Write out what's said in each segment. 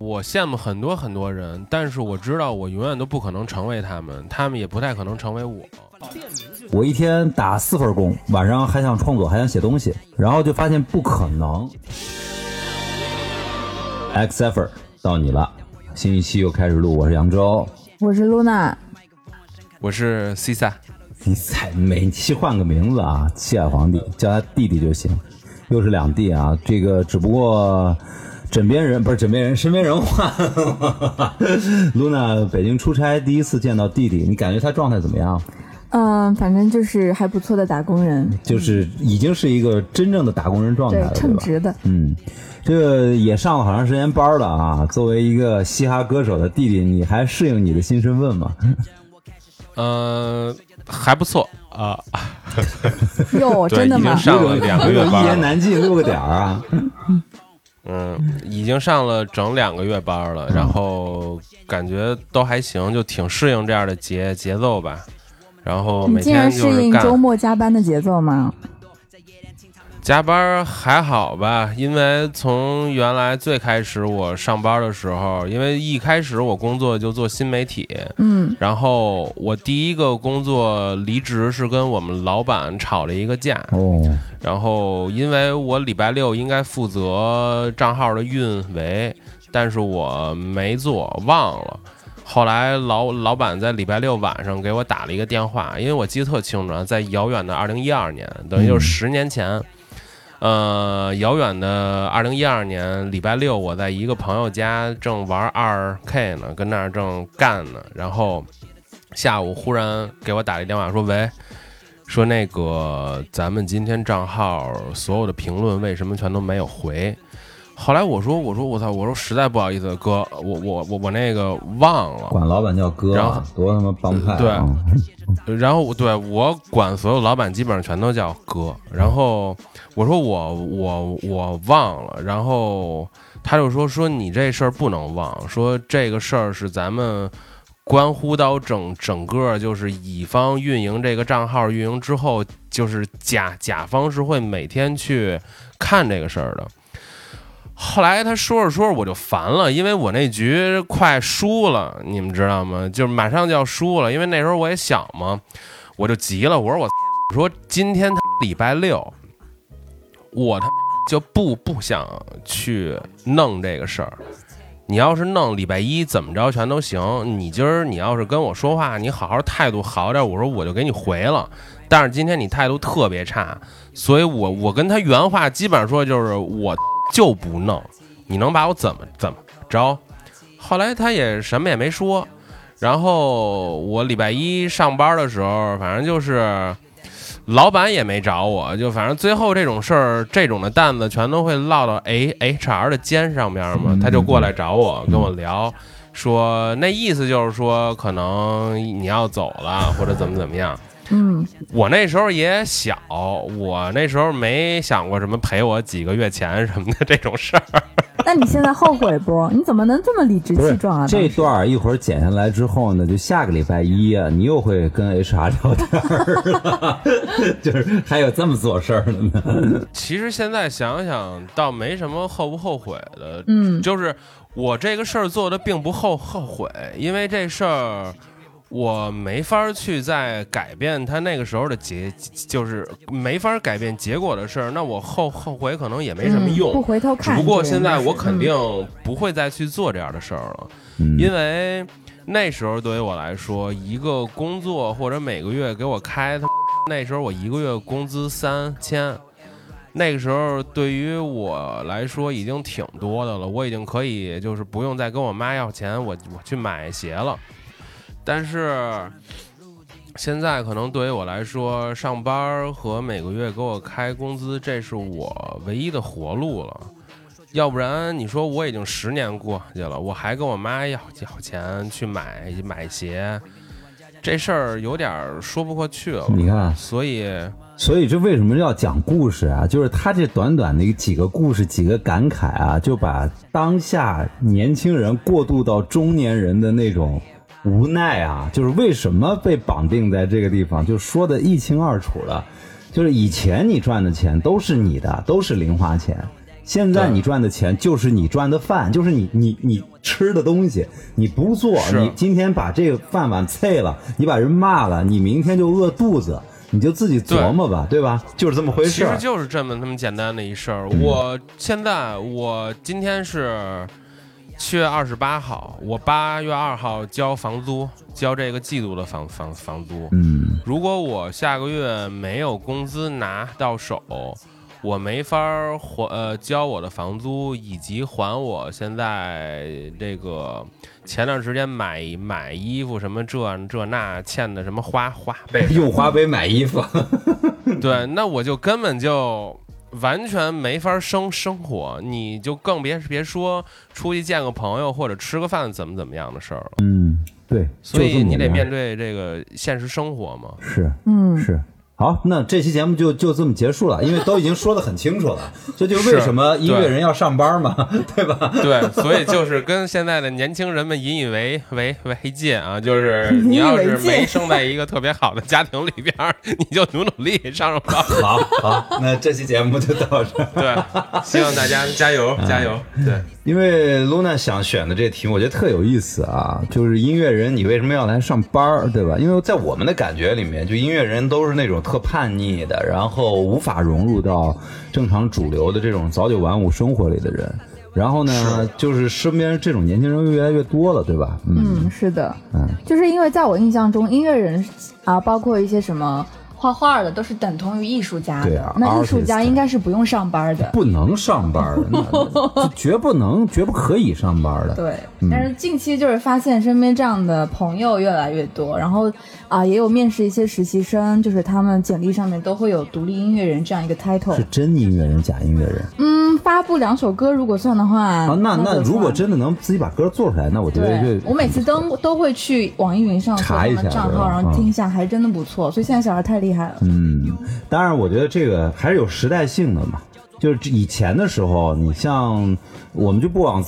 我羡慕很多很多人，但是我知道我永远都不可能成为他们，他们也不太可能成为我。我一天打四份工，晚上还想创作，还想写东西，然后就发现不可能。X effort 到你了，新一期又开始录，我是扬州，我是露娜，我是 C 萨。你再每期换个名字啊，七海皇帝叫他弟弟就行，又是两弟啊，这个只不过枕边人不是枕边人，身边人换了。露娜北京出差第一次见到弟弟，你感觉他状态怎么样？嗯，反正就是还不错的打工人，就是已经是一个真正的打工人状态对了，，对吧？称职的。嗯，这个也上了好长时间班了啊。作为一个嘻哈歌手的弟弟，你还适应你的新身份吗？呃，还不错啊，哟，对，真的吗？已经上了两个月一班了，言难尽六个点儿啊。嗯，已经上了整两个月班了，然后感觉都还行，就挺适应这样的节节奏吧。然后每你竟然天就是干适应周末加班的节奏吗？加班还好吧，因为从原来最开始我上班的时候，因为一开始我工作就做新媒体，嗯，然后我第一个工作离职是跟我们老板吵了一个架，哦，然后因为我礼拜六应该负责账号的运维，但是我没做，忘了。后来老老板在礼拜六晚上给我打了一个电话，因为我记得特清楚啊，在遥远的二零一二年，等于就是十年前。呃，遥远的二零一二年礼拜六，我在一个朋友家正玩二 K 呢，跟那儿正干呢，然后下午忽然给我打了一电话，说：“喂，说那个咱们今天账号所有的评论为什么全都没有回？后来我说我说我操我说实在不好意思哥，我我我我那个忘了。管老板叫哥然后啊，多他妈帮派啊！对然后我对我管所有老板基本上全都叫哥。然后我说我我我忘了，然后他就说说你这事儿不能忘，说这个事儿是咱们。关乎到整整个就是乙方运营这个账号运营之后，就是甲甲方是会每天去看这个事儿的。后来他说着说着我就烦了，因为我那局快输了，你们知道吗？就是马上就要输了，因为那时候我也小嘛，我就急了，我说我我 说今天他礼拜六，我他就不不想去弄这个事儿。你要是弄礼拜一怎么着全都行，你今儿你要是跟我说话，你好好态度好点，我说我就给你回了。但是今天你态度特别差，所以我我跟他原话基本上说就是我就不弄，你能把我怎么怎么着？后来他也什么也没说，然后我礼拜一上班的时候，反正就是老板也没找我，就反正最后这种事儿，这种的担子全都会落到 A H R 的肩上边嘛，他就过来找我跟我聊。说那意思就是说，可能你要走了，或者怎么怎么样。嗯，我那时候也小，我那时候没想过什么赔我几个月钱什么的这种事儿。那你现在后悔不？你怎么能这么理直气壮啊？这段儿一会儿剪下来之后呢，就下个礼拜一啊，你又会跟 HR 聊天儿了，就是还有这么做事儿的呢。其实现在想想，倒没什么后不后悔的。嗯就是我这个事儿做的并不后后悔，因为这事儿我没法去再改变他那个时候的结，就是没法改变结果的事儿。那我后后悔可能也没什么用。嗯不回头看。只不过现在我肯嗯定不会再去做这样的事儿了，嗯因为那时候对于我来说，一个工作或者每个月给我开他，那时候我一个月工资三千，那个时候对于我来说已经挺多的了，我已经可以就是不用再跟我妈要钱，我我去买鞋了，但是。现在可能对于我来说，上班儿和每个月给我开工资，这是我唯一的活路了。要不然你说我已经十年过去了，我还跟我妈要要钱去买买鞋，这事儿有点说不过去了。你看所以所以这为什么要讲故事啊？就是他这短短的几个故事、几个感慨啊，就把当下年轻人过渡到中年人的那种无奈啊，就是为什么被绑定在这个地方，就说的一清二楚了。就是以前你赚的钱都是你的，都是零花钱，现在你赚的钱就是你赚的饭，就是你你你吃的东西，你不做，你今天把这个饭碗碎了，你把人骂了，你明天就饿肚子，你就自己琢磨吧，对吧？就是这么回事其。实就是这么那么简单的一事儿。我现在我今天是七月二十八号，我八月二号交房租，交这个季度的房房房租。嗯，如果我下个月没有工资拿到手，我没法还呃交我的房租，以及还我现在这个前段时间买买衣服什么这这那欠的什么花花呗，用花呗买衣服，对，那我就根本就完全没法生生活，你就更别别说出去见个朋友或者吃个饭怎么怎么样的事儿了。嗯，对，所以你得面对，对这个现实生活嘛。是嗯，是。好，那这期节目就就这么结束了，因为都已经说的很清楚了，这就为什么音乐人要上班嘛，对吧？对，所以就是跟现在的年轻人们引以为为为戒啊，就是你要是没生在一个特别好的家庭里边，你就努努力上上班。好好，那这期节目就到这儿。对，希望大家加油加油。对，因为露娜想选的这个题目，我觉得特有意思啊，就是音乐人你为什么要来上班儿，对吧？因为在我们的感觉里面，就音乐人都是那种特叛逆的，然后无法融入到正常主流的这种早九晚五生活里的人。然后呢，就是身边这种年轻人越来越多了，对吧？嗯嗯，是的，嗯，就是因为在我印象中，音乐人啊，包括一些什么画画的，都是等同于艺术家的。对啊那艺术家应该是不用上班的。不能上班的，那 绝不能、绝不可以上班的。对，但是近期就是发现身边这样的朋友越来越多，然后啊、也有面试一些实习生，就是他们简历上面都会有独立音乐人这样一个 title 是。真音乐人，假音乐人嗯，发布两首歌，如果算的话，啊？那那如果真的能自己把歌做出来，那我觉得对就，我每次都都会去网易云上查一下账号，然后听一下，还真的不错。所以现在小孩太厉害了。嗯，当然，我觉得这个还是有时代性的嘛。就是以前的时候，你像我们就不往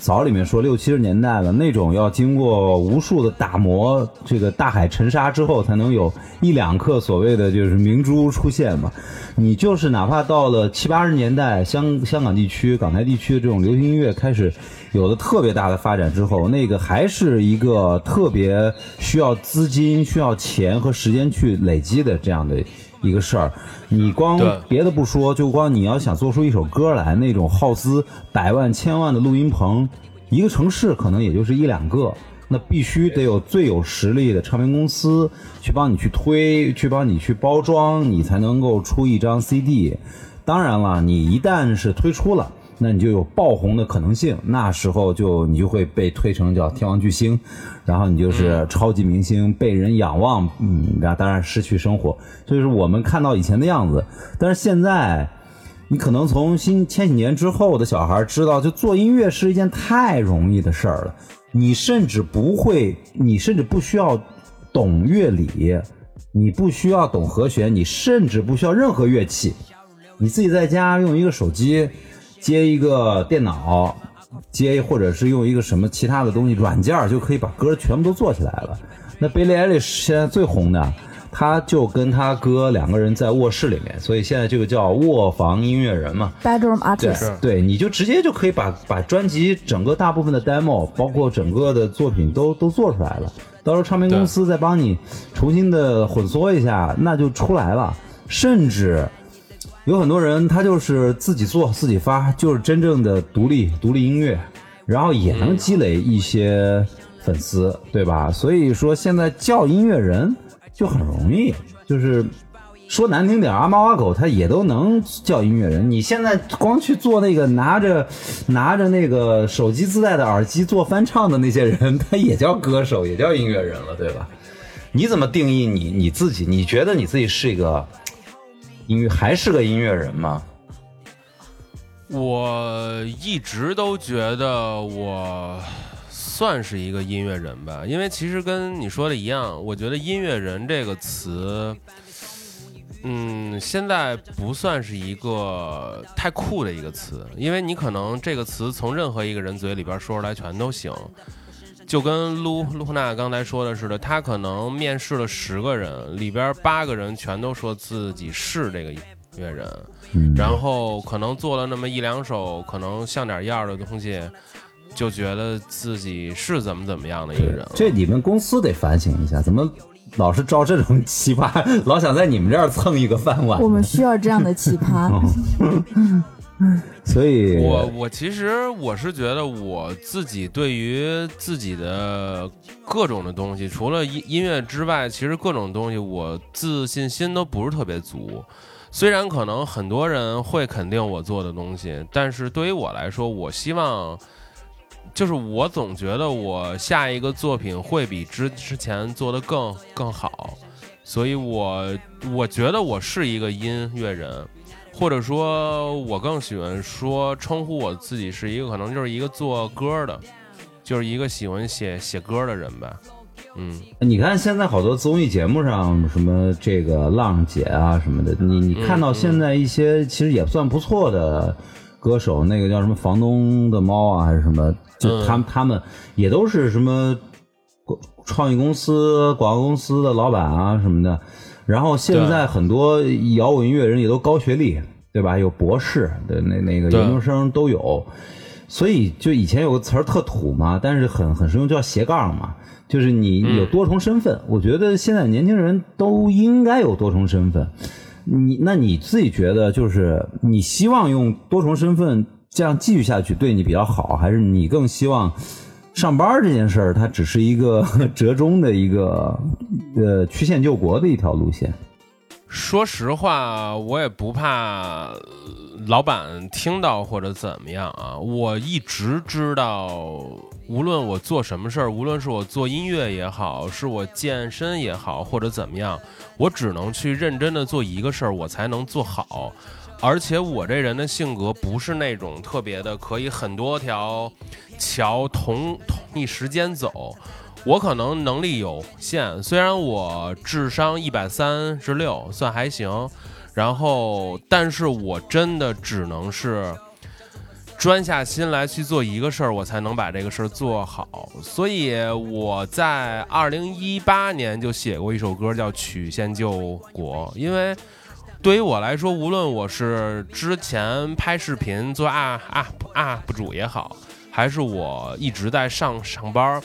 早里面说六七十年代了，那种要经过无数的打磨，这个大海沉沙之后，才能有一两颗所谓的就是明珠出现嘛。你就是哪怕到了七八十年代，香香港地区、港台地区的这种流行音乐开始有了特别大的发展之后，那个还是一个特别需要资金、需要钱和时间去累积的这样的一个事儿。你光别的不说，就光你要想做出一首歌来，那种耗资百万、千万的录音棚，一个城市可能也就是一两个。那必须得有最有实力的唱片公司去帮你去推，去帮你去包装，你才能够出一张 CD。当然了，你一旦是推出了，那你就有爆红的可能性，那时候就你就会被推成叫天王巨星，然后你就是超级明星，被人仰望，嗯，然后当然失去生活，所以说我们看到以前的样子。但是现在，你可能从新千禧年之后的小孩知道，就做音乐是一件太容易的事儿了。你甚至不会，你甚至不需要懂乐理，你不需要懂和弦，你甚至不需要任何乐器，你自己在家用一个手机接一个电脑，接或者是用一个什么其他的东西软件就可以把歌全部都做起来了。那 Billie Eilish 现在最红的，他就跟他哥两个人在卧室里面，所以现在这个叫卧房音乐人嘛。Bedroom artist，对，你就直接就可以把把专辑整个大部分的 demo，包括整个的作品都都做出来了。到时候唱片公司再帮你重新的混缩一下，那就出来了。甚至有很多人他就是自己做自己发，就是真正的独立独立音乐，然后也能积累一些粉丝，对吧？所以说现在叫音乐人就很容易，就是说难听点儿，阿猫阿狗他也都能叫音乐人。你现在光去做那个拿着拿着那个手机自带的耳机做翻唱的那些人，他也叫歌手，也叫音乐人了，对吧？你怎么定义你你自己？你觉得你自己是一个音乐还是个音乐人吗？我一直都觉得我算是一个音乐人吧，因为其实跟你说的一样，我觉得音乐人这个词，嗯，现在不算是一个太酷的一个词，因为你可能这个词从任何一个人嘴里边说出来全都行。就跟露露娜刚才说的似的，他可能面试了十个人，里边八个人全都说自己是这个音乐人，嗯，然后可能做了那么一两首可能像点样的东西，就觉得自己是怎么怎么样的一个人。这你们公司得反省一下，怎么老是招这种奇葩，老想在你们这儿蹭一个饭碗我？们需要这样的奇葩。所以我我其实我是觉得我自己对于自己的各种的东西，除了音音乐之外，其实各种东西我自信心都不是特别足。虽然可能很多人会肯定我做的东西，但是对于我来说，我希望就是我总觉得我下一个作品会比之之前做的更更好，所以我我觉得我是一个音乐人。或者说，我更喜欢说称呼我自己是一个，可能就是一个做歌的，就是一个喜欢写写歌的人吧。嗯，你看现在好多综艺节目上，什么这个浪姐啊什么的，你你看到现在一些其实也算不错的歌手，那个叫什么房东的猫啊，还是什么，就他们他们也都是什么创意公司、广告公司的老板啊什么的。然后现在很多摇滚音乐人也都高学历，对吧？有博士的那那个研究生都有，所以就以前有个词儿特土嘛，但是很很实用，叫斜杠嘛，就是你有多重身份。我觉得现在年轻人都应该有多重身份。你那你自己觉得，就是你希望用多重身份这样继续下去对你比较好，还是你更希望上班这件事儿它只是一个 折中的一个呃曲线救国的一条路线？说实话，我也不怕老板听到或者怎么样啊。我一直知道，无论我做什么事儿，无论是我做音乐也好，是我健身也好，或者怎么样，我只能去认真的做一个事儿，我才能做好。而且我这人的性格不是那种特别的可以很多条桥同同一时间走，我可能能力有限，虽然我智商一百三十六，算还行，然后，但是我真的只能是专下心来去做一个事儿，我才能把这个事儿做好。所以我在二零一八年就写过一首歌，叫《曲线救国》，因为。对于我来说，无论我是之前拍视频做 UP UP 主也好，还是我一直在上上班，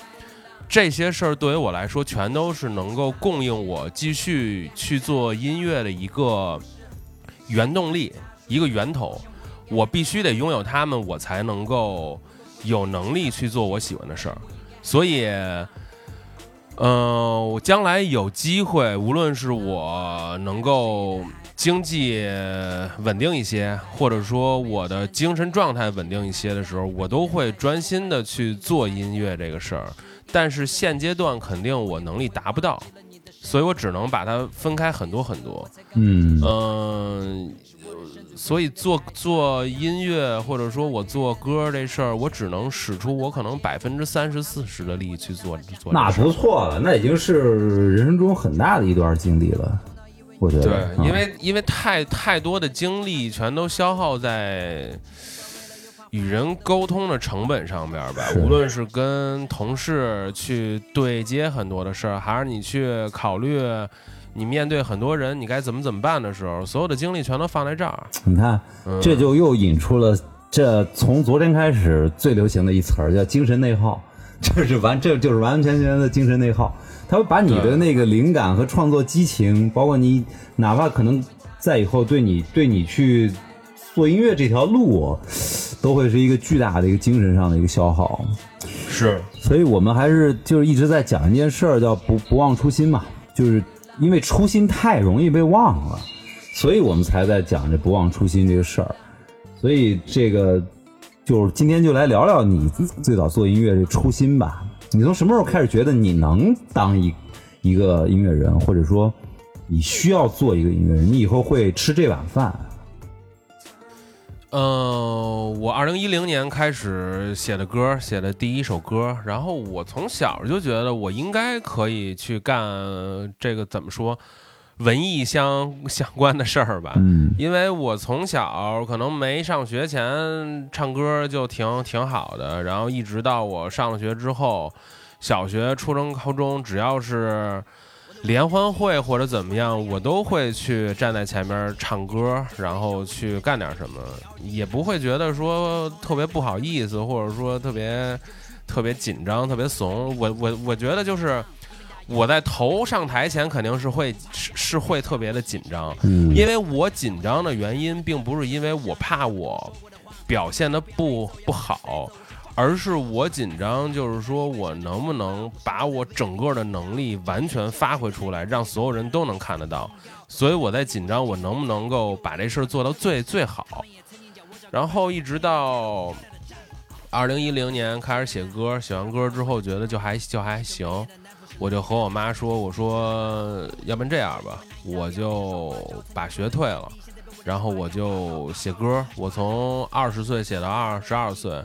这些事儿对于我来说，全都是能够供应我继续去做音乐的一个原动力，一个源头。我必须得拥有它们，我才能够有能力去做我喜欢的事儿。所以，嗯、我将来有机会，无论是我能够经济稳定一些，或者说我的精神状态稳定一些的时候，我都会专心的去做音乐这个事儿。但是现阶段肯定我能力达不到，所以我只能把它分开很多很多。嗯嗯、所以做做音乐或者说我做歌这事儿，我只能使出我可能百分之三十四十的力去做做那。不错了，那已经是人生中很大的一段经历了，我觉得。对，啊因为因为太太多的精力全都消耗在与人沟通的成本上边儿吧，无论是跟同事去对接很多的事儿，还是你去考虑你面对很多人你该怎么怎么办的时候，所有的精力全都放在这儿。你看，嗯这就又引出了这从昨天开始最流行的一词儿叫精神内耗，这是完这就是完完全全的精神内耗。它会把你的那个灵感和创作激情，包括你哪怕可能在以后对你对你去做音乐这条路，都会是一个巨大的一个精神上的一个消耗。是，所以我们还是就是一直在讲一件事儿，叫不不忘初心嘛，就是因为初心太容易被忘了，所以我们才在讲这不忘初心这个事儿。所以这个就是今天就来聊聊你最早做音乐这初心吧。你从什么时候开始觉得你能当一一个音乐人，或者说你需要做一个音乐人，你以后会吃这碗饭？嗯，我二零一零年开始写的歌，写的第一首歌，然后我从小就觉得我应该可以去干这个怎么说，文艺相相关的事儿吧。嗯因为我从小可能没上学前唱歌就挺挺好的，然后一直到我上了学之后，小学、初中、高中，只要是联欢会或者怎么样，我都会去站在前面唱歌，然后去干点什么，也不会觉得说特别不好意思，或者说特别特别紧张、特别怂。我我我觉得就是我在头上台前肯定是会是是会特别的紧张，嗯因为我紧张的原因并不是因为我怕我表现的不不好，而是我紧张，就是说我能不能把我整个的能力完全发挥出来，让所有人都能看得到。所以我在紧张，我能不能够把这事儿做到最最好。然后一直到二零一零年开始写歌，写完歌之后觉得就还就还行，我就和我妈说，我说要不然这样吧，我就把学退了。然后我就写歌，我从二十岁写到二十二岁。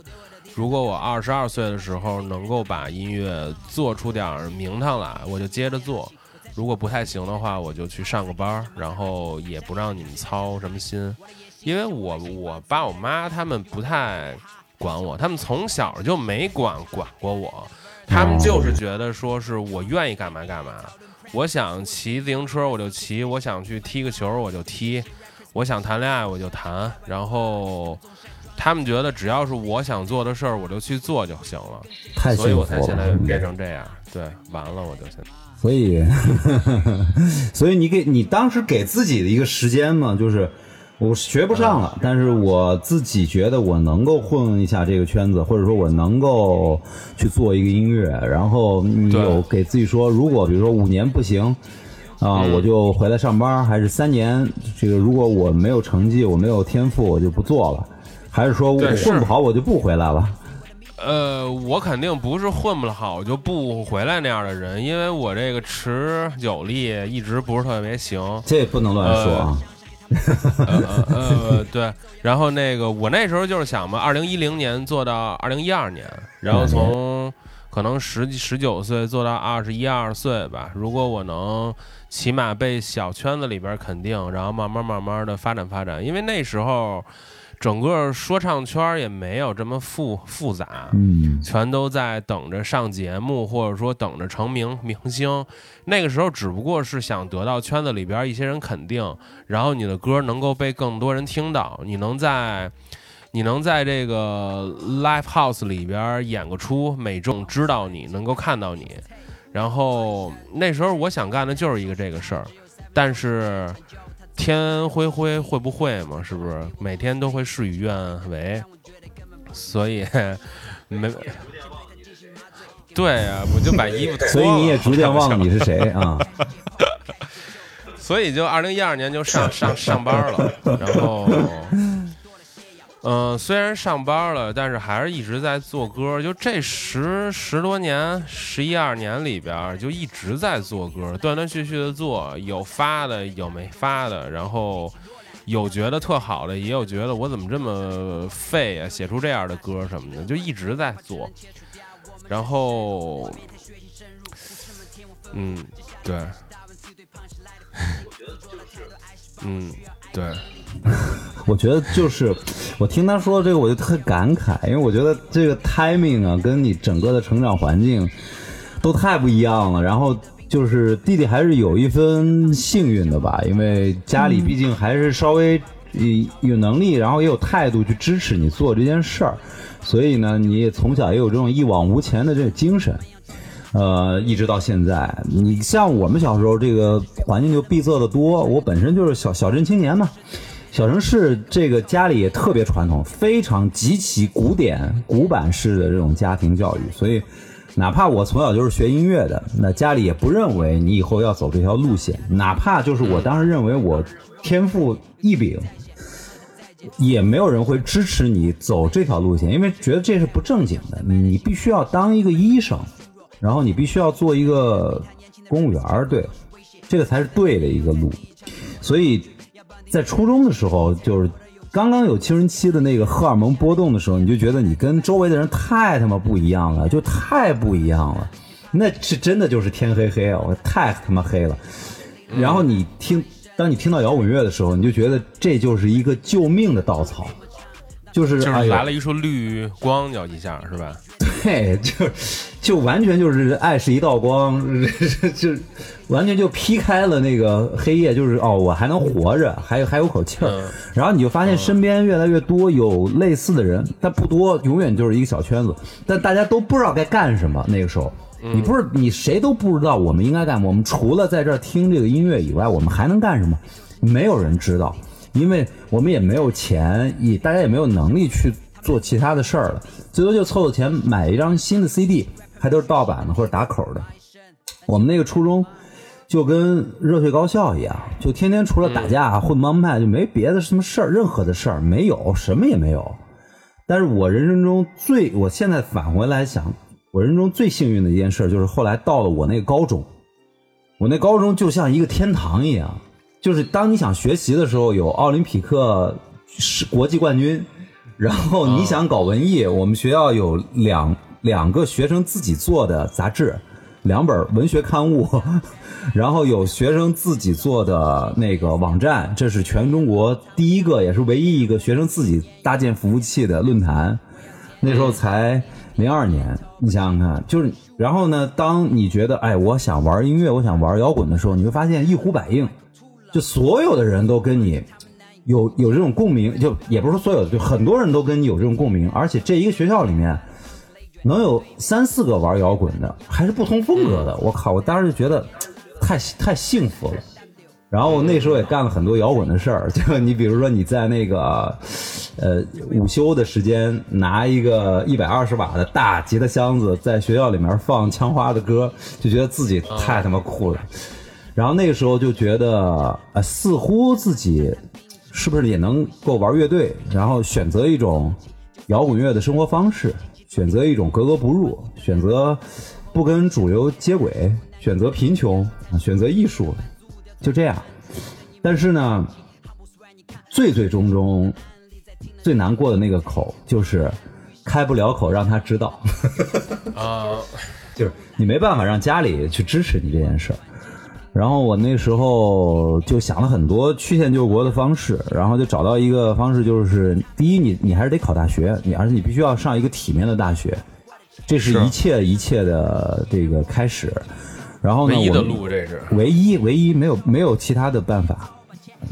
如果我二十二岁的时候能够把音乐做出点名堂来，我就接着做；如果不太行的话，我就去上个班，然后也不让你们操什么心，因为我我爸我妈他们不太管我，他们从小就没管管过我，他们就是觉得说是我愿意干嘛干嘛，我想骑自行车我就骑，我想去踢个球我就踢，我想谈恋爱我就谈，然后他们觉得只要是我想做的事儿，我就去做就行了，太所以幸福了。我才现在变成这样。对，完了我就现在。所以，所以你给你当时给自己的一个时间嘛，就是我学不上了，但是我自己觉得我能够混一下这个圈子，或者说我能够去做一个音乐，然后你有给自己说，如果比如说五年不行。啊，嗯我就回来上班，还是三年？这个如果我没有成绩，我没有天赋，我就不做了，还是说我混不好，我就不回来了？呃，我肯定不是混不好就不回来那样的人，因为我这个持久力一直不是特别行。这不能乱说啊！呃 呃呃，对。然后那个我那时候就是想嘛，二零一零年做到二零一二年，然后从可能十十九岁做到二十一二岁吧。如果我能起码被小圈子里边肯定，然后慢慢慢慢的发展发展，因为那时候整个说唱圈也没有这么复复杂。嗯，全都在等着上节目，或者说等着成名明星。那个时候只不过是想得到圈子里边一些人肯定，然后你的歌能够被更多人听到，你能在你能在这个 live house 里边演个出，美众知道你，能够看到你。然后那时候我想干的就是一个这个事儿，但是天灰灰会不会嘛？是不是每天都会事与愿违？所以没。对啊、我就把衣服脱了。所以你也逐渐忘了你是谁啊？所以就二零一二年就上上上班了，然后，嗯、虽然上班了，但是还是一直在做歌。就这十十多年、十一二年里边，就一直在做歌，断断续续的做，有发的，有没发的，然后有觉得特好的，也有觉得我怎么这么废啊，写出这样的歌什么的，就一直在做。然后，嗯，对。嗯，对，我觉得就是我听他说这个，我就特感慨，因为我觉得这个 timing 啊，跟你整个的成长环境都太不一样了。然后就是弟弟还是有一分幸运的吧，因为家里毕竟还是稍微呃有能力，然后也有态度去支持你做这件事儿，所以呢，你也从小也有这种一往无前的这个精神。呃，一直到现在，你像我们小时候这个环境就闭塞的多，我本身就是小小镇青年嘛，小城市这个家里也特别传统，非常极其古典、古板式的这种家庭教育，所以哪怕我从小就是学音乐的，那家里也不认为你以后要走这条路线，哪怕就是我当时认为我天赋异禀，也没有人会支持你走这条路线，因为觉得这是不正经的，你必须要当一个医生。然后你必须要做一个公务员，对，这个才是对的一个路。所以在初中的时候，就是刚刚有青春期的那个荷尔蒙波动的时候，你就觉得你跟周围的人太他妈不一样了，就太不一样了。那是真的就是天黑黑啊，我太他妈黑了。然后你听，当你听到摇滚乐的时候，你就觉得这就是一个救命的稻草，就是就是来了一束绿光，就一下是吧？对，就就完全就是爱是一道光，就完全就劈开了那个黑夜，就是哦，我还能活着，还有还有口气儿。然后你就发现身边越来越多有类似的人，但不多，永远就是一个小圈子，但大家都不知道该干什么。那个时候，你不是你谁都不知道我们应该干嘛。我们除了在这儿听这个音乐以外，我们还能干什么？没有人知道，因为我们也没有钱，也大家也没有能力去。做其他的事儿了，最多就凑凑钱买一张新的 CD，还都是盗版的或者打口的。我们那个初中就跟热血高校一样，就天天除了打架混帮派，就没别的什么事儿，任何的事儿没有，什么也没有。但是我人生中最，我现在返回来想，我人生中最幸运的一件事，就是后来到了我那个高中，我那高中就像一个天堂一样，就是当你想学习的时候，有奥林匹克是国际冠军。然后你想搞文艺，我们学校有两两个学生自己做的杂志，两本文学刊物，然后有学生自己做的那个网站，这是全中国第一个也是唯一一个学生自己搭建服务器的论坛。那时候才零二年，你想想看，就是然后呢，当你觉得哎，我想玩音乐，我想玩摇滚的时候，你会发现一呼百应，就所有的人都跟你。有有这种共鸣，就也不是说所有的，就很多人都跟你有这种共鸣，而且这一个学校里面能有三四个玩摇滚的，还是不同风格的。我靠，我当时就觉得太太幸福了。然后那时候也干了很多摇滚的事儿，就你比如说你在那个呃午休的时间拿一个一百二十瓦的大吉他箱子，在学校里面放枪花的歌，就觉得自己太他妈酷了。然后那个时候就觉得呃，似乎自己。是不是也能够玩乐队？然后选择一种摇滚乐的生活方式，选择一种格格不入，选择不跟主流接轨，选择贫穷，选择艺术，就这样。但是呢，最最终终最难过的那个口，就是开不了口让他知道。啊，就是你没办法让家里去支持你这件事儿。然后我那时候就想了很多曲线救国的方式，然后就找到一个方式，就是第一，你你还是得考大学，你而且你必须要上一个体面的大学，这是一切一切的这个开始。然后呢，唯一的路这是唯一唯一没有没有其他的办法。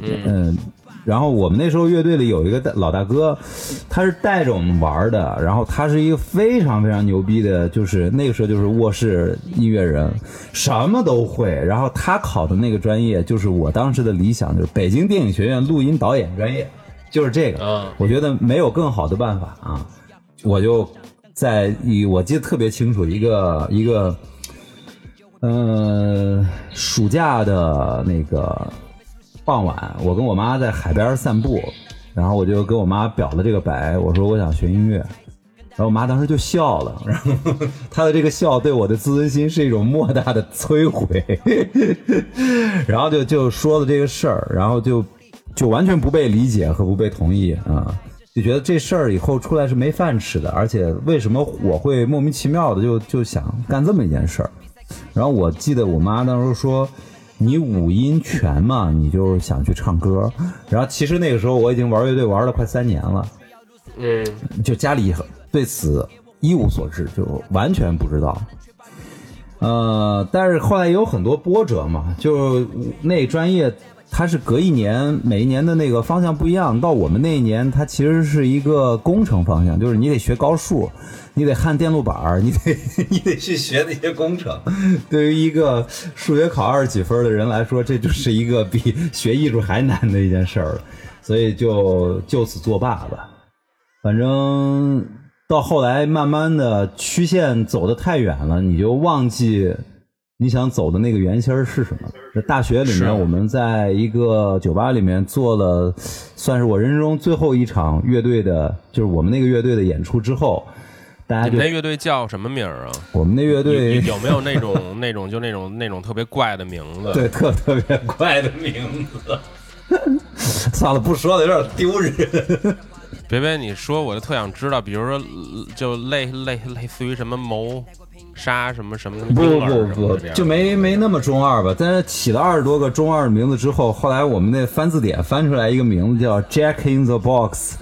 嗯。然后我们那时候乐队里有一个大老大哥，他是带着我们玩的。然后他是一个非常非常牛逼的，就是那个时候就是卧室音乐人，什么都会。然后他考的那个专业就是我当时的理想，就是北京电影学院录音导演专业，就是这个。我觉得没有更好的办法啊，我就在以我记得特别清楚一个一个，呃，暑假的那个。傍晚，我跟我妈在海边散步，然后我就跟我妈表了这个白，我说我想学音乐，然后我妈当时就笑了，然 后她的这个笑对我的自尊心是一种莫大的摧毁，然后就就说了这个事儿，然后就就完全不被理解和不被同意啊，就觉得这事儿以后出来是没饭吃的，而且为什么我会莫名其妙的就就想干这么一件事儿，然后我记得我妈当时说。你五音全嘛，你就想去唱歌。然后其实那个时候我已经玩乐队玩了快三年了，嗯，就家里对此一无所知，就完全不知道。呃，但是后来也有很多波折嘛，就那专业。它是隔一年，每一年的那个方向不一样。到我们那一年，它其实是一个工程方向，就是你得学高数，你得焊电路板，你得 你得去学那些工程。对于一个数学考二十几分的人来说，这就是一个比学艺术还难的一件事儿了。所以就就此作罢吧。反正到后来，慢慢的曲线走得太远了，你就忘记。你想走的那个原心是什么？在大学里面，我们在一个酒吧里面做了，算是我人生中最后一场乐队的，就是我们那个乐队的演出之后，大家就那乐队叫什么名儿啊？我们那乐队有没有那种那种就那种那种特别怪的名字？对，特特别怪的名字。算了，不说了，有点丢人。别别，你说我就特想知道，比如说，就类类类似于什么谋。杀什么什么？不不不，就没没那么中二吧。但是起了二十多个中二的名字之后，后来我们那翻字典翻出来一个名字叫 Jack in the Box，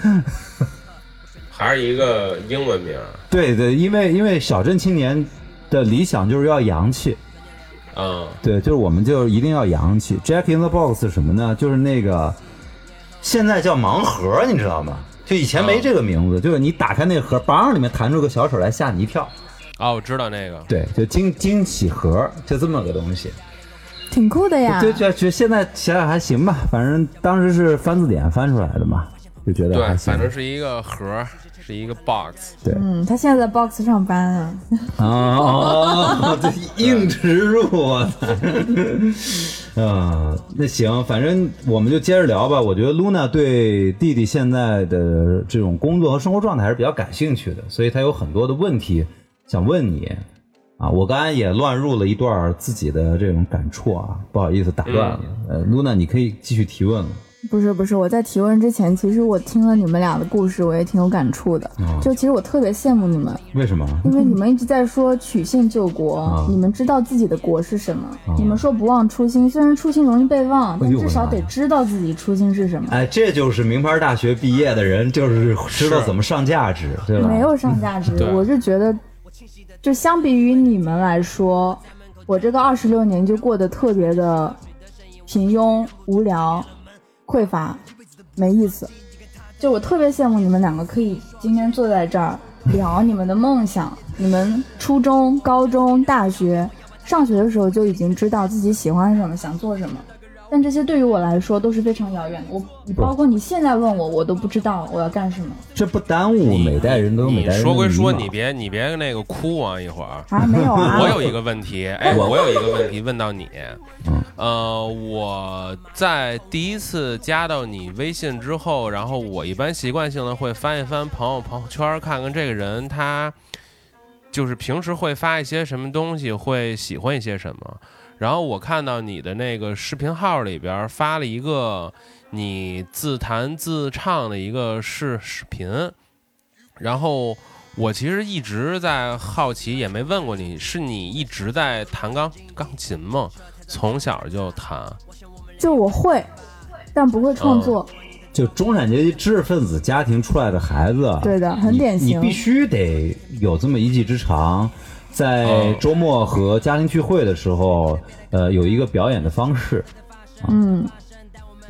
还是一个英文名对对，因为因为小镇青年的理想就是要洋气，嗯对，就是我们就一定要洋气。Jack in the Box 是什么呢？就是那个现在叫盲盒，你知道吗？就以前没这个名字，就是你打开那个盒，梆里面弹出个小丑来吓你一跳。哦，我知道那个，对，就惊惊喜盒，就这么个东西。挺酷的呀。就就就现在想想还行吧，反正当时是翻字典翻出来的嘛，就觉得还对，反。正是一个盒儿，是一个 box。对嗯，他现在在 Box 上班啊。啊哦，这硬植入我操！啊，那行，反正我们就接着聊吧。我觉得 Luna 对弟弟现在的这种工作和生活状态还是比较感兴趣的，所以他有很多的问题想问你。啊，我刚才也乱入了一段自己的这种感触啊，不好意思打断了。呃，Luna，你可以继续提问了。不是不是，我在提问之前，其实我听了你们俩的故事，我也挺有感触的。哦就其实我特别羡慕你们，为什么？因为你们一直在说曲线救国，啊你们知道自己的国是什么。啊你们说不忘初心，虽然初心容易被忘，但至少得知道自己初心是什么。哎，这就是名牌大学毕业的人，就是知道怎么上价值，对吧？没有上价值对，我是觉得，就相比于你们来说，我这个二十六年就过得特别的平庸、无聊、匮乏，没意思。就我特别羡慕你们两个可以今天坐在这儿聊你们的梦想，你们初中、高中、大学上学的时候就已经知道自己喜欢什么，想做什么。但这些对于我来说都是非常遥远的。我，你包括你现在问我，我都不知道我要干什么这不耽误每代人都有每你代人的说归说，你别你别那个哭啊！一会儿，啊，没有啊。我有一个问题，哎，我我有一个问题问到你嗯，呃，我在第一次加到你微信之后，然后我一般习惯性的会翻一翻朋友朋友圈，看看这个人他就是平时会发一些什么东西，会喜欢一些什么。然后我看到你的那个视频号里边发了一个你自弹自唱的一个视视频，然后我其实一直在好奇，也没问过你，是你一直在弹钢钢琴吗？从小就弹，就我会，但不会创作。就中产阶级知识分子家庭出来的孩子，对的很典型你必须得有这么一技之长，在哦周末和家庭聚会的时候，呃，有一个表演的方式。嗯，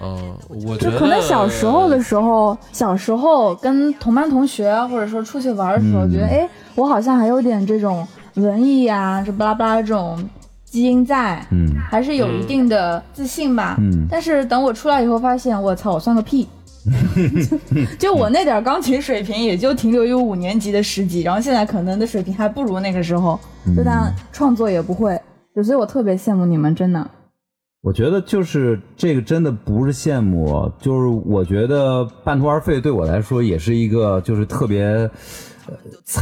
嗯，我觉得就可能小时候的时候，小时候跟同班同学或者说出去玩的时候，嗯觉得哎，我好像还有点这种文艺呀、这巴拉巴拉这种基因在，嗯还是有一定的自信吧。嗯但是等我出来以后，发现我操，我算个屁。就我那点儿钢琴水平，也就停留于五年级的十级，然后现在可能的水平还不如那个时候，就但创作也不会，就所以我特别羡慕你们，真的。我觉得就是这个真的不是羡慕，就是我觉得半途而废对我来说也是一个就是特别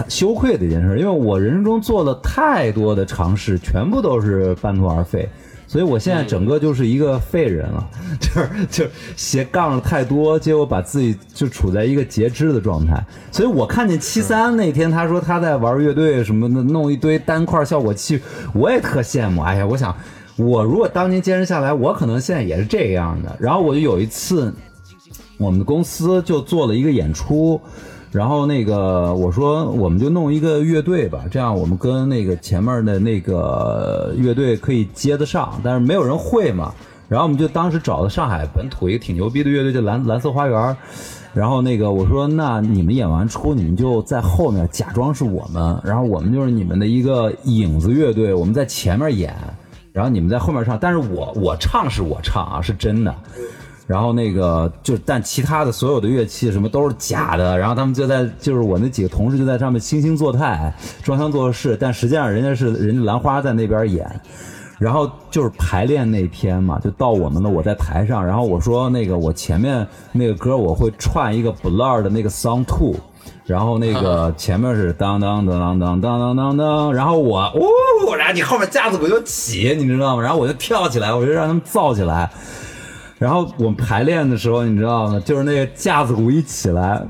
羞愧的一件事，因为我人生中做了太多的尝试，全部都是半途而废。所以我现在整个就是一个废人了，就是就是斜杠了太多，结果把自己就处在一个截肢的状态。所以我看见七三那天他说他在玩乐队什么的，弄一堆单块效果器，我也特羡慕。哎呀，我想我如果当年坚持下来，我可能现在也是这样的。然后我就有一次，我们的公司就做了一个演出，然后那个我说我们就弄一个乐队吧，这样我们跟那个前面的那个乐队可以接得上，但是没有人会嘛。然后我们就当时找的上海本土一个挺牛逼的乐队，叫蓝蓝色花园。然后那个我说，那你们演完出，你们就在后面假装是我们，然后我们就是你们的一个影子乐队，我们在前面演，然后你们在后面唱，但是我我唱是我唱啊，是真的。然后那个就，但其他的所有的乐器什么都是假的。然后他们就在，就是我那几个同事就在上面惺惺作态、装腔作势，但实际上人家是人家兰花在那边演。然后就是排练那天嘛，就到我们了，我在台上，然后我说那个我前面那个歌我会串一个 Blur 的那个 Song Two，然后那个前面是当当当当当当当当当，然后我哦，然后你后面架子鼓就起，你知道吗？然后我就跳起来，我就让他们造起来。然后我们排练的时候，你知道吗？就是那个架子鼓一起来，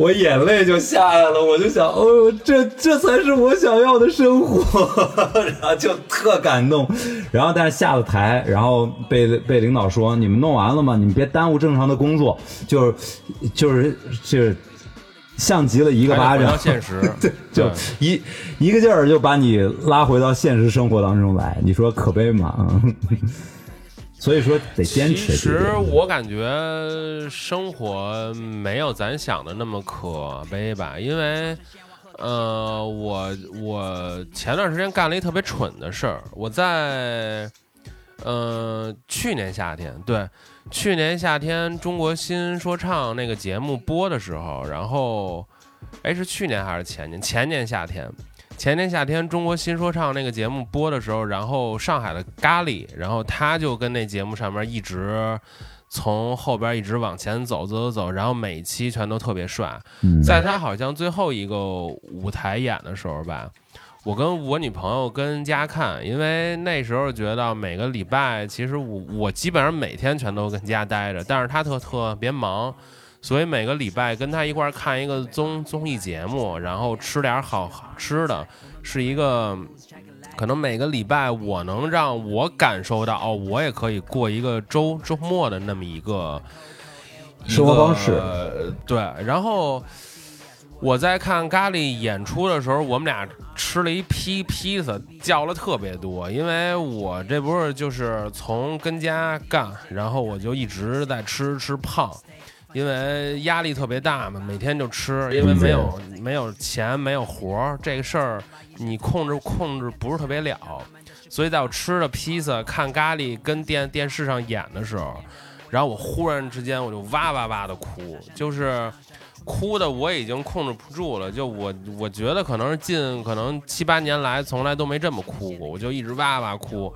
我眼泪就下来了。我就想，哦，这这才是我想要的生活，然后就特感动。然后但是下了台，然后被被领导说：“你们弄完了吗？你们别耽误正常的工作。”就是就是就是。像极了一一个巴掌，现实，对就一一个劲儿就把你拉回到现实生活当中来，你说可悲吗？嗯所以说得坚持。其实我感觉生活没有咱想的那么可悲吧，因为，呃，我我前段时间干了一特别蠢的事儿，我在，呃，去年夏天，对，去年夏天中国新说唱那个节目播的时候，然后，哎，是去年还是前年？前年夏天。前年夏天，中国新说唱那个节目播的时候，然后上海的咖喱，然后他就跟那节目上面一直从后边一直往前走，走走走，然后每期全都特别帅。嗯在他好像最后一个舞台演的时候吧，我跟我女朋友跟家看，因为那时候觉得每个礼拜其实我我基本上每天全都跟家待着，但是他特特别忙。所以每个礼拜跟他一块儿看一个综综艺节目，然后吃点好好吃的，是一个可能每个礼拜我能让我感受到哦，我也可以过一个周周末的那么一个生活方式对，然后我在看咖喱演出的时候，我们俩吃了一批披萨，叫了特别多，因为我这不是就是从跟家干，然后我就一直在吃吃胖。因为压力特别大嘛，每天就吃，因为没有没有钱，没有活儿，这个事儿你控制控制不是特别了，所以在我吃了披萨、看咖喱跟电电视上演的时候，然后我忽然之间我就哇哇哇的哭，就是哭的我已经控制不住了，就我我觉得可能是近可能七八年来从来都没这么哭过，我就一直哇哇哭。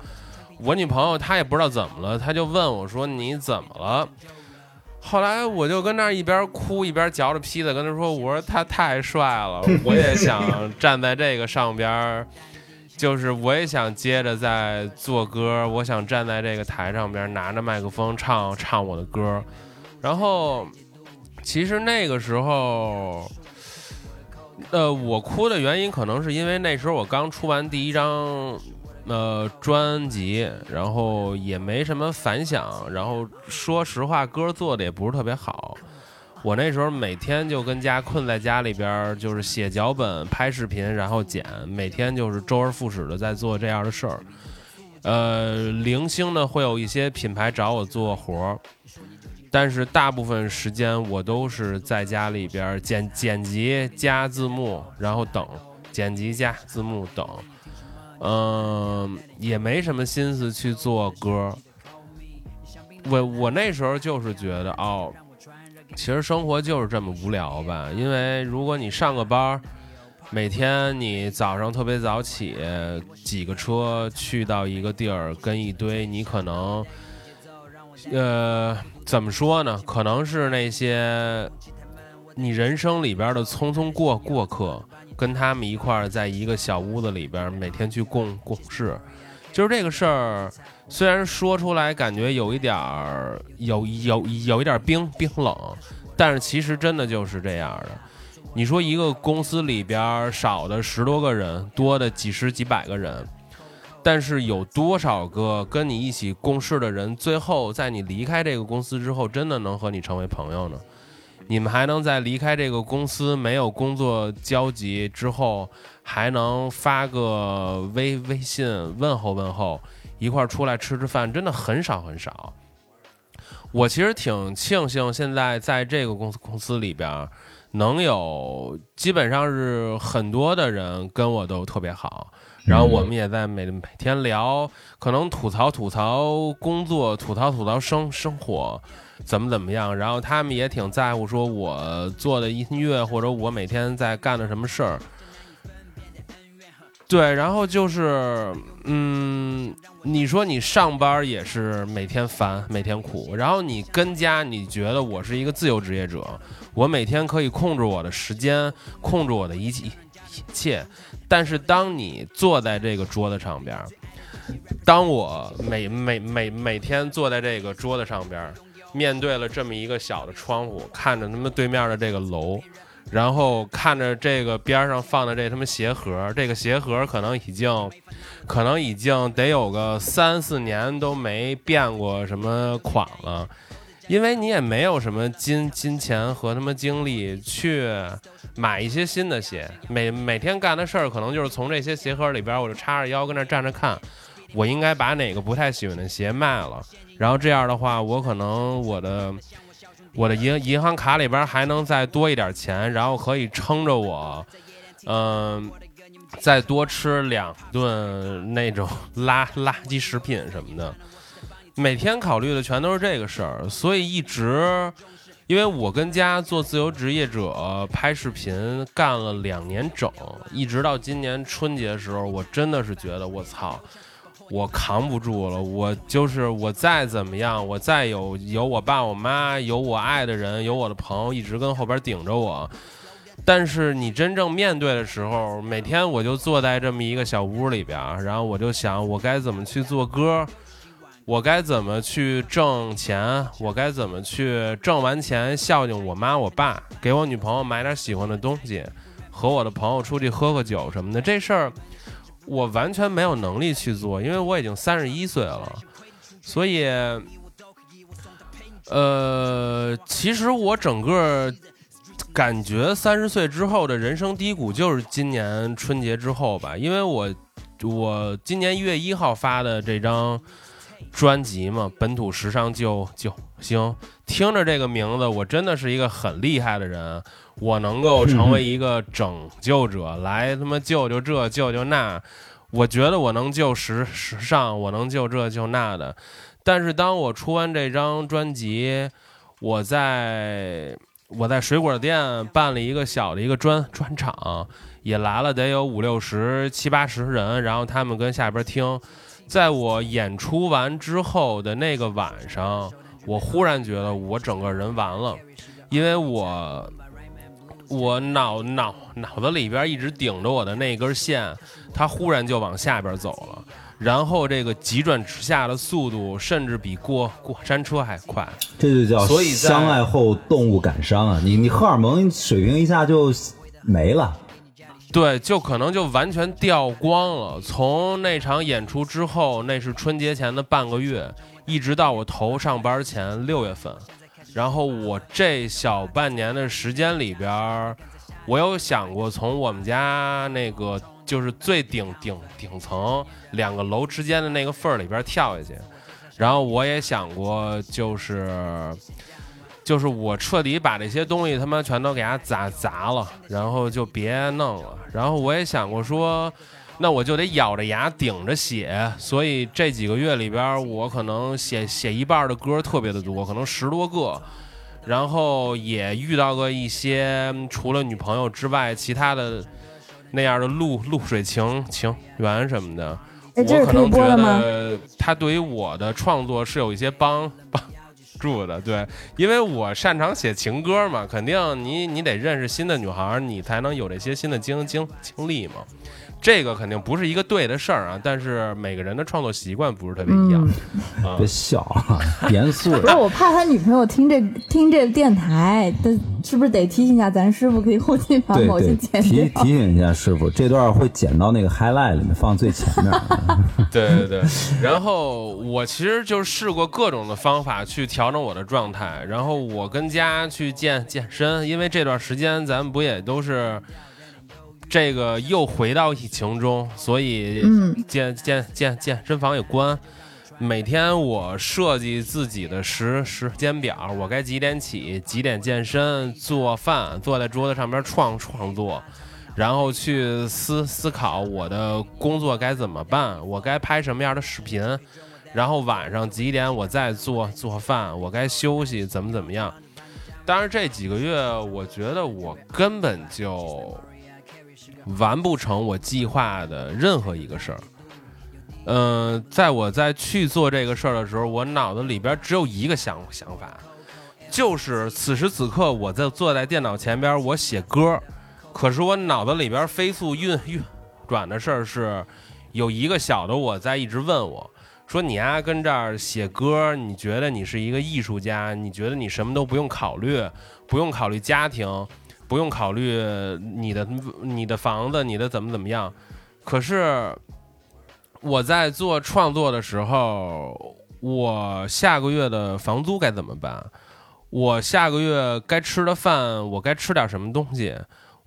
我女朋友她也不知道怎么了，她就问我说你怎么了？后来我就跟那儿一边哭一边嚼着披萨，跟他说：“ 我说他太帅了，我也想站在这个上边儿，就是我也想接着在做歌，我想站在这个台上边拿着麦克风唱唱我的歌。”然后其实那个时候，呃，我哭的原因可能是因为那时候我刚出完第一张。呃，专辑，然后也没什么反响，然后说实话，歌做的也不是特别好。我那时候每天就跟家困在家里边，就是写脚本、拍视频，然后剪，每天就是周而复始的在做这样的事儿。呃，零星的会有一些品牌找我做活儿，但是大部分时间我都是在家里边剪剪辑加字幕，然后等剪辑加字幕等。嗯，也没什么心思去做歌。我我那时候就是觉得，哦，其实生活就是这么无聊吧。因为如果你上个班，每天你早上特别早起，挤个车去到一个地儿，跟一堆你可能，呃，怎么说呢？可能是那些你人生里边的匆匆过过客。跟他们一块儿在一个小屋子里边，每天去共共事，就是这个事儿。虽然说出来感觉有一点儿有有有一点冰冰冷，但是其实真的就是这样的。你说一个公司里边少的十多个人，多的几十几百个人，但是有多少个跟你一起共事的人，最后在你离开这个公司之后，真的能和你成为朋友呢？你们还能在离开这个公司没有工作交集之后，还能发个微微信问候问候，一块儿出来吃吃饭，真的很少很少。我其实挺庆幸现在在这个公司公司里边，能有基本上是很多的人跟我都特别好，然后我们也在每每天聊，可能吐槽吐槽工作，吐槽吐槽生生活。怎么怎么样？然后他们也挺在乎，说我做的音乐或者我每天在干的什么事儿。对，然后就是，嗯，你说你上班也是每天烦，每天苦，然后你跟家，你觉得我是一个自由职业者，我每天可以控制我的时间，控制我的一切一切。但是当你坐在这个桌子上边，当我每每每每天坐在这个桌子上边。面对了这么一个小的窗户，看着他们对面的这个楼，然后看着这个边上放的这他妈鞋盒，这个鞋盒可能已经，可能已经得有个三四年都没变过什么款了。因为你也没有什么金金钱和他妈精力去买一些新的鞋，每每天干的事儿可能就是从这些鞋盒里边，我就叉着腰跟那站着看，我应该把哪个不太喜欢的鞋卖了，然后这样的话，我可能我的我的银银行卡里边还能再多一点钱，然后可以撑着我，嗯、再多吃两顿那种垃垃圾食品什么的。每天考虑的全都是这个事儿，所以一直，因为我跟家做自由职业者拍视频干了两年整，一直到今年春节的时候，我真的是觉得我操，我扛不住了，我就是我再怎么样，我再有有我爸我妈，有我爱的人，有我的朋友一直跟后边顶着我。但是你真正面对的时候，每天我就坐在这么一个小屋里边，然后我就想，我该怎么去做歌，我该怎么去挣钱，我该怎么去挣完钱孝敬我妈我爸，给我女朋友买点喜欢的东西，和我的朋友出去喝喝酒什么的，这事儿我完全没有能力去做，因为我已经三十一岁了，所以，呃，其实我整个感觉三十岁之后的人生低谷就是今年春节之后吧，因为我我今年一月一号发的这张专辑嘛，《本土时尚就就行》，听着这个名字，我真的是一个很厉害的人，我能够成为一个拯救者，来他妈救救这救救那，我觉得我能救时时尚，我能救这救那的，但是当我出完这张专辑，我在我在水果店办了一个小的一个专专场，也来了得有五六十、七八十人，然后他们跟下边听。在我演出完之后的那个晚上，我忽然觉得我整个人完了，因为我我脑脑脑子里边一直顶着我的那根线，它忽然就往下边走了，然后这个急转直下的速度，甚至比过过山车还快。这就叫所以在相爱后动物感伤啊！你你荷尔蒙水平一下就没了。对，就可能就完全掉光了。从那场演出之后，那是春节前的半个月，一直到我头上班前六月份，然后我这小半年的时间里边，我有想过从我们家那个就是最顶顶顶层两个楼之间的那个缝儿里边跳下去，然后我也想过就是。就是我彻底把这些东西他妈全都给它砸砸了，然后就别弄了。然后我也想过说，那我就得咬着牙顶着写。所以这几个月里边，我可能写写一半的歌特别的多，可能十多个。然后也遇到过一些除了女朋友之外，其他的那样的露露水情情缘什么的。我可能觉？得他对于我的创作是有一些帮帮助的，对，因为我擅长写情歌嘛，肯定你你得认识新的女孩，你才能有这些新的经经经历嘛。这个肯定不是一个对的事儿啊，但是每个人的创作习惯不是特别一样。啊别笑啊，严肃不是，我怕他女朋友听这听这电台，他是不是得提醒一下咱师傅，可以后期把某些剪掉？提醒一下师傅，这段会剪到那个 highlight 里面，放最前面。对对对，然后我其实就试过各种的方法去调整我的状态，然后我跟家去健健身，因为这段时间咱们不也都是这个又回到疫情中，所以嗯健健健健身房也关。每天我设计自己的时时间表，我该几点起，几点健身、做饭，坐在桌子上边创创作，然后去思思考我的工作该怎么办，我该拍什么样的视频，然后晚上几点我再做做饭，我该休息怎么怎么样。当然这几个月，我觉得我根本就完不成我计划的任何一个事儿。嗯、在我在去做这个事儿的时候，我脑子里边只有一个想想法，就是此时此刻我在坐在电脑前边，我写歌，可是我脑子里边飞速运运转的事儿是，有一个小的我在一直问我说：“你呀、跟这儿写歌，你觉得你是一个艺术家？你觉得你什么都不用考虑，不用考虑家庭，不用考虑你的你的房子，你的怎么怎么样？可是我在做创作的时候，我下个月的房租该怎么办？我下个月该吃的饭，我该吃点什么东西？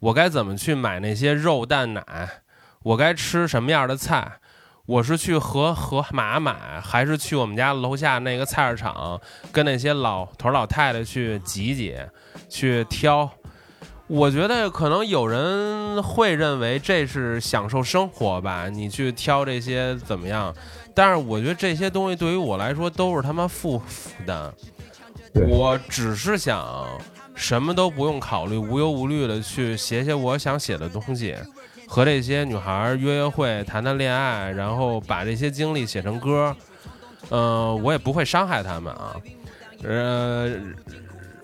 我该怎么去买那些肉蛋奶？我该吃什么样的菜？我是去河河马买，还是去我们家楼下那个菜市场跟那些老头老太太去挤挤，去挑？我觉得可能有人会认为这是享受生活吧，你去挑这些怎么样？但是我觉得这些东西对于我来说都是他妈负负担。我只是想什么都不用考虑，无忧无虑的去写写我想写的东西，和这些女孩儿约约会、谈谈恋爱，然后把这些经历写成歌。嗯、我也不会伤害他们啊。呃，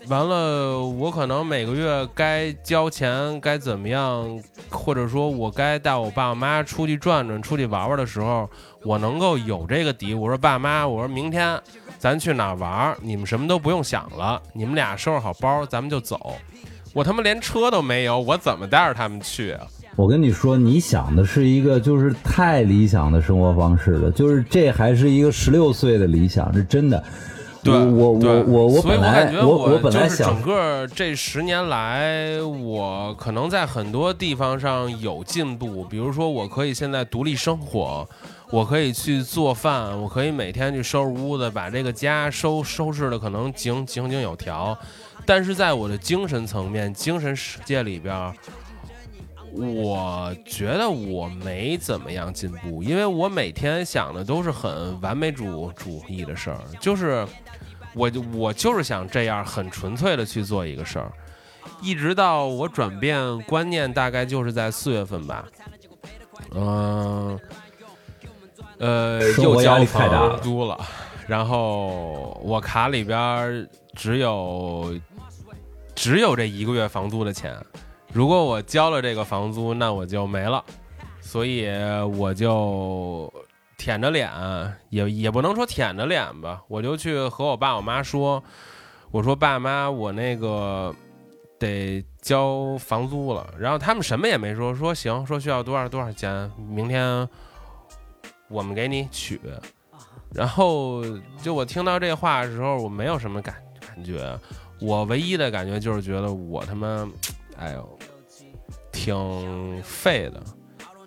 完了，我可能每个月该交钱，该怎么样，或者说我该带我爸我妈出去转转、出去玩玩的时候，我能够有这个底。我说爸妈，我说明天咱去哪玩，你们什么都不用想了，你们俩收拾好包，咱们就走。我他妈连车都没有，我怎么带着他们去啊？我跟你说，你想的是一个就是太理想的生活方式了，就是这还是一个十六岁的理想，是真的。对，我我我我所以本来感觉我本来就是想整个这十年来，我可能在很多地方上有进步，比如说我可以现在独立生活，我可以去做饭，我可以每天去收拾屋子，把这个家收收拾的可能井井井有条，但是在我的精神层面、精神世界里边儿。我觉得我没怎么样进步，因为我每天想的都是很完美主主义的事儿，就是我就我就是想这样很纯粹的去做一个事儿，一直到我转变观念，大概就是在四月份吧，嗯、呃，又交房租了，然后我卡里边只有只有这一个月房租的钱，如果我交了这个房租，那我就没了，所以我就舔着脸，也也不能说舔着脸吧，我就去和我爸我妈说，我说爸妈，我那个得交房租了，然后他们什么也没说，说行，说需要多少多少钱，明天我们给你取。然后就我听到这话的时候，我没有什么感感觉，我唯一的感觉就是觉得我他妈，哎呦，挺废的。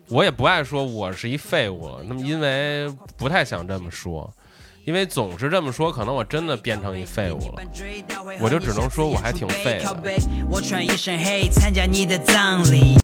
我也不爱说我是一废物，那么因为不太想这么说，因为总是这么说，可能我真的变成一废物了。我就只能说我还挺废的。我穿一身黑参加你的葬礼。